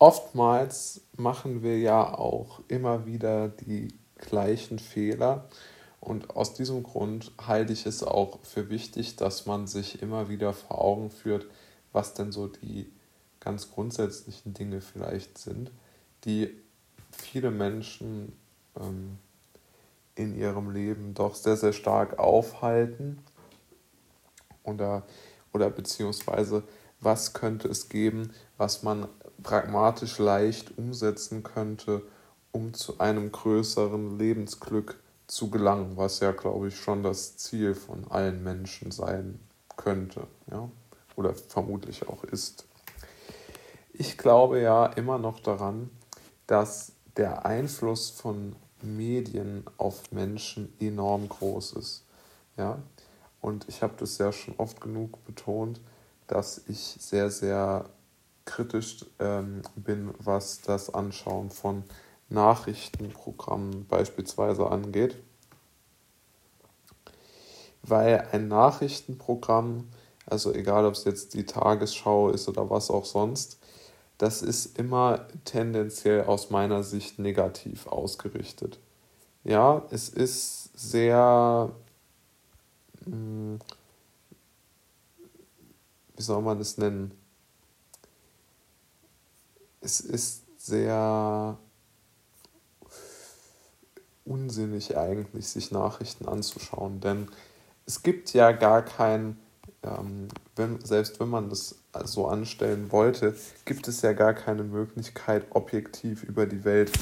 oftmals machen wir ja auch immer wieder die gleichen Fehler. Und aus diesem Grund halte ich es auch für wichtig, dass man sich immer wieder vor Augen führt, was denn so die ganz grundsätzlichen Dinge vielleicht sind, die viele Menschen ähm, in ihrem Leben doch sehr, sehr stark aufhalten oder, oder beziehungsweise was könnte es geben, was man pragmatisch leicht umsetzen könnte, um zu einem größeren Lebensglück zu gelangen, was ja, glaube ich, schon das Ziel von allen Menschen sein könnte, ja, oder vermutlich auch ist. Ich glaube ja immer noch daran, dass der Einfluss von Medien auf Menschen enorm groß ist. Ja? Und ich habe das ja schon oft genug betont, dass ich sehr, sehr kritisch ähm, bin, was das Anschauen von Nachrichtenprogrammen beispielsweise angeht. Weil ein Nachrichtenprogramm, also egal ob es jetzt die Tagesschau ist oder was auch sonst, das ist immer tendenziell aus meiner Sicht negativ ausgerichtet. Ja, es ist sehr, hm, wie soll man es nennen? Es ist sehr unsinnig eigentlich, sich Nachrichten anzuschauen, denn es gibt ja gar kein ähm, wenn, selbst wenn man das so anstellen wollte, gibt es ja gar keine Möglichkeit, objektiv über die Welt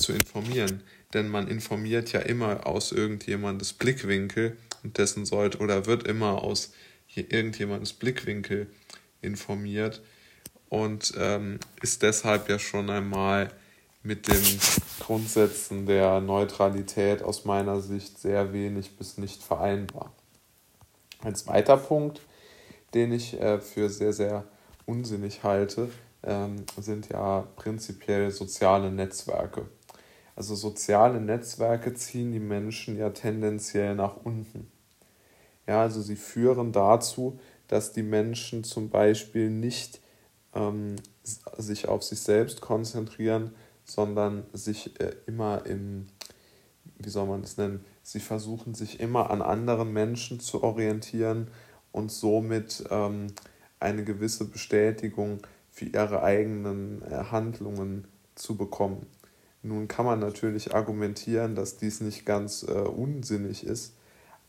zu informieren. Denn man informiert ja immer aus irgendjemandes Blickwinkel und dessen sollte oder wird immer aus irgendjemandes Blickwinkel informiert und ähm, ist deshalb ja schon einmal mit den Grundsätzen der Neutralität aus meiner Sicht sehr wenig bis nicht vereinbar. Ein zweiter Punkt, den ich äh, für sehr, sehr unsinnig halte, ähm, sind ja prinzipiell soziale Netzwerke. Also soziale Netzwerke ziehen die Menschen ja tendenziell nach unten. Ja, also sie führen dazu, dass die Menschen zum Beispiel nicht ähm, sich auf sich selbst konzentrieren, sondern sich äh, immer im, wie soll man das nennen, Sie versuchen sich immer an anderen Menschen zu orientieren und somit ähm, eine gewisse Bestätigung für ihre eigenen äh, Handlungen zu bekommen. Nun kann man natürlich argumentieren, dass dies nicht ganz äh, unsinnig ist,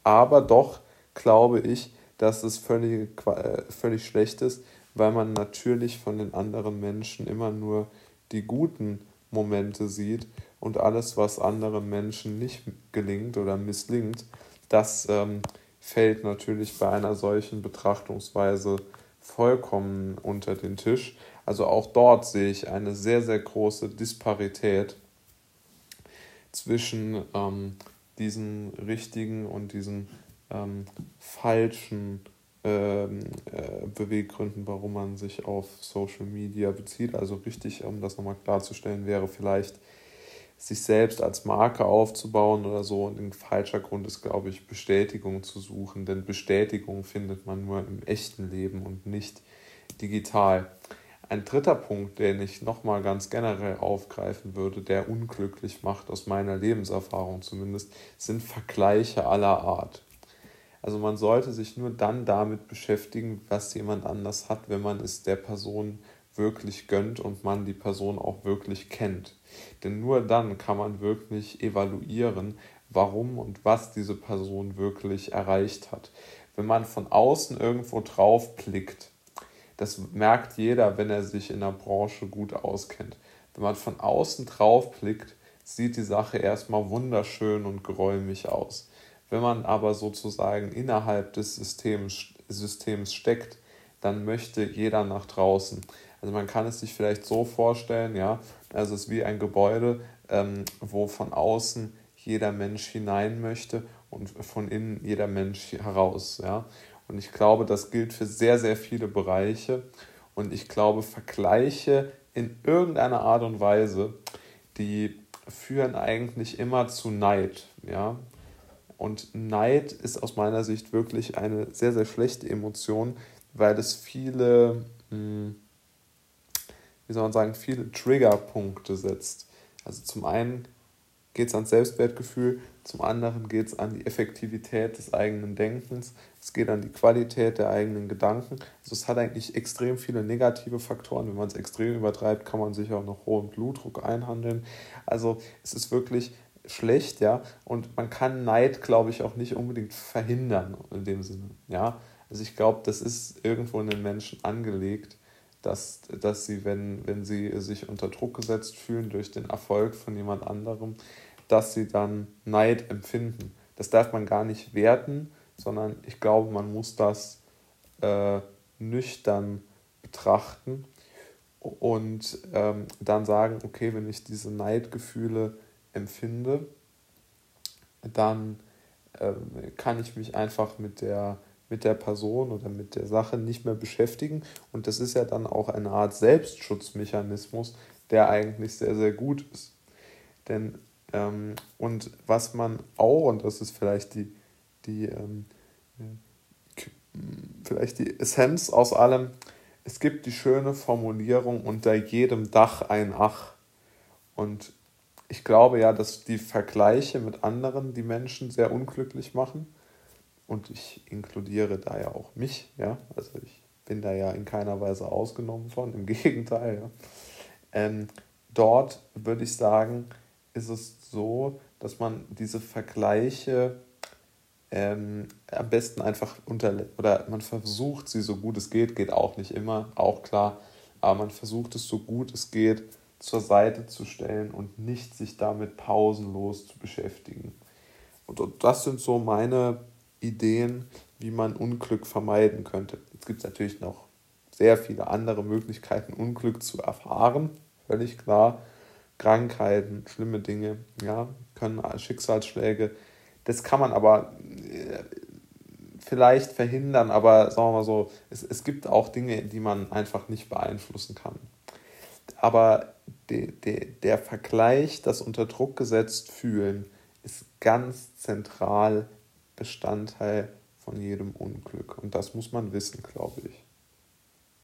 aber doch glaube ich, dass es völlig, äh, völlig schlecht ist, weil man natürlich von den anderen Menschen immer nur die guten Momente sieht und alles, was anderen Menschen nicht gelingt oder misslingt, das ähm, fällt natürlich bei einer solchen Betrachtungsweise vollkommen unter den Tisch. Also auch dort sehe ich eine sehr, sehr große Disparität zwischen ähm, diesen richtigen und diesen ähm, falschen ähm, äh, Beweggründen, warum man sich auf Social Media bezieht. Also richtig, um das nochmal klarzustellen, wäre vielleicht sich selbst als Marke aufzubauen oder so. Und ein falscher Grund ist, glaube ich, Bestätigung zu suchen. Denn Bestätigung findet man nur im echten Leben und nicht digital. Ein dritter Punkt, den ich nochmal ganz generell aufgreifen würde, der unglücklich macht, aus meiner Lebenserfahrung zumindest, sind Vergleiche aller Art. Also man sollte sich nur dann damit beschäftigen, was jemand anders hat, wenn man es der Person wirklich gönnt und man die Person auch wirklich kennt. Denn nur dann kann man wirklich evaluieren, warum und was diese Person wirklich erreicht hat. Wenn man von außen irgendwo drauf blickt, das merkt jeder, wenn er sich in der Branche gut auskennt. Wenn man von außen drauf blickt, sieht die Sache erstmal wunderschön und geräumig aus. Wenn man aber sozusagen innerhalb des Systems, Systems steckt, dann möchte jeder nach draußen. Also man kann es sich vielleicht so vorstellen, ja, also es ist wie ein Gebäude, ähm, wo von außen jeder Mensch hinein möchte und von innen jeder Mensch heraus, ja. Und ich glaube, das gilt für sehr, sehr viele Bereiche. Und ich glaube, Vergleiche in irgendeiner Art und Weise, die führen eigentlich immer zu Neid, ja. Und Neid ist aus meiner Sicht wirklich eine sehr, sehr schlechte Emotion, weil es viele hm, wie soll man sagen, viele Triggerpunkte setzt. Also zum einen geht es ans Selbstwertgefühl, zum anderen geht es an die Effektivität des eigenen Denkens, es geht an die Qualität der eigenen Gedanken. Also es hat eigentlich extrem viele negative Faktoren. Wenn man es extrem übertreibt, kann man sich auch noch hohen Blutdruck einhandeln. Also es ist wirklich schlecht, ja. Und man kann Neid, glaube ich, auch nicht unbedingt verhindern in dem Sinne, ja. Also ich glaube, das ist irgendwo in den Menschen angelegt, dass, dass sie, wenn, wenn sie sich unter Druck gesetzt fühlen durch den Erfolg von jemand anderem, dass sie dann Neid empfinden. Das darf man gar nicht werten, sondern ich glaube, man muss das äh, nüchtern betrachten und ähm, dann sagen, okay, wenn ich diese Neidgefühle empfinde, dann ähm, kann ich mich einfach mit der, mit der Person oder mit der Sache nicht mehr beschäftigen. Und das ist ja dann auch eine Art Selbstschutzmechanismus, der eigentlich sehr, sehr gut ist. Denn, ähm, und was man auch, und das ist vielleicht die, die ähm, vielleicht die Essenz aus allem, es gibt die schöne Formulierung unter jedem Dach ein Ach. Und ich glaube ja, dass die Vergleiche mit anderen die Menschen sehr unglücklich machen. Und ich inkludiere da ja auch mich, ja. Also ich bin da ja in keiner Weise ausgenommen von, im Gegenteil, ja. Ähm, dort würde ich sagen, ist es so, dass man diese Vergleiche ähm, am besten einfach unter oder man versucht sie so gut es geht, geht auch nicht immer, auch klar, aber man versucht es so gut es geht zur Seite zu stellen und nicht sich damit pausenlos zu beschäftigen. Und das sind so meine Ideen, wie man Unglück vermeiden könnte. Jetzt gibt es natürlich noch sehr viele andere Möglichkeiten, Unglück zu erfahren, völlig klar. Krankheiten, schlimme Dinge, ja, können Schicksalsschläge. Das kann man aber äh, vielleicht verhindern, aber sagen wir mal so, es, es gibt auch Dinge, die man einfach nicht beeinflussen kann. Aber de, de, der Vergleich, das unter Druck gesetzt fühlen, ist ganz zentral Bestandteil von jedem Unglück. Und das muss man wissen, glaube ich.